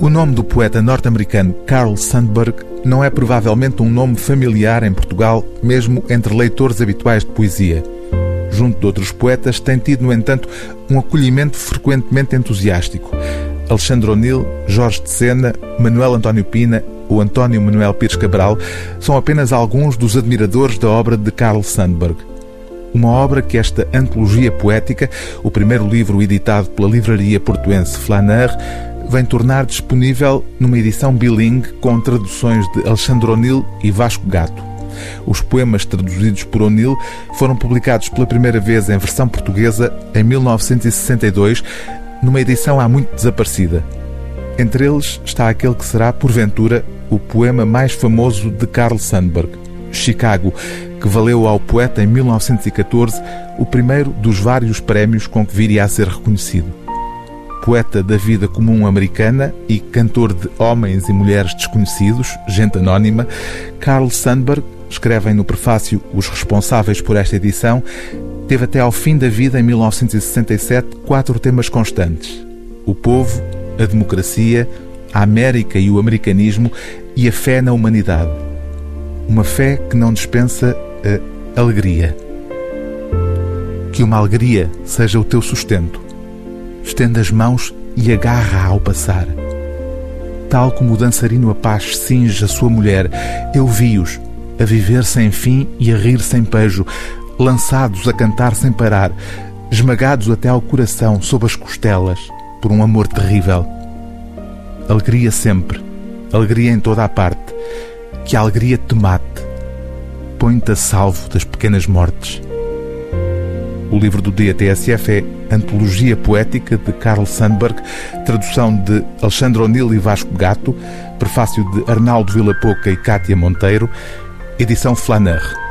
O nome do poeta norte-americano Carl Sandburg não é provavelmente um nome familiar em Portugal, mesmo entre leitores habituais de poesia. Junto de outros poetas, tem tido, no entanto, um acolhimento frequentemente entusiástico. Alexandre O'Neill, Jorge de Sena, Manuel António Pina ou António Manuel Pires Cabral são apenas alguns dos admiradores da obra de Carl Sandburg. Uma obra que esta antologia poética, o primeiro livro editado pela livraria portuense Flaneur, vem tornar disponível numa edição bilingue com traduções de Alexandre O'Neill e Vasco Gato. Os poemas traduzidos por O'Neill foram publicados pela primeira vez em versão portuguesa em 1962, numa edição há muito desaparecida. Entre eles está aquele que será, porventura, o poema mais famoso de Carl Sandburg, Chicago, que valeu ao poeta em 1914 o primeiro dos vários prémios com que viria a ser reconhecido poeta da vida comum americana e cantor de homens e mulheres desconhecidos, gente anónima, Carl Sandburg, escrevem no prefácio os responsáveis por esta edição, teve até ao fim da vida, em 1967, quatro temas constantes: o povo, a democracia, a América e o americanismo e a fé na humanidade. Uma fé que não dispensa a alegria. Que uma alegria seja o teu sustento estende as mãos e agarra ao passar. Tal como o dançarino Apache cinge a sua mulher, eu vi-os a viver sem fim e a rir sem pejo, lançados a cantar sem parar, esmagados até ao coração sob as costelas por um amor terrível. Alegria sempre, alegria em toda a parte, que a alegria te mate, põe-te a salvo das pequenas mortes. O livro do dia TSF é Antologia Poética de Carl Sandburg, tradução de Alexandre O'Neill e Vasco Gato, prefácio de Arnaldo Vila Pouca e Cátia Monteiro, edição Flaneur.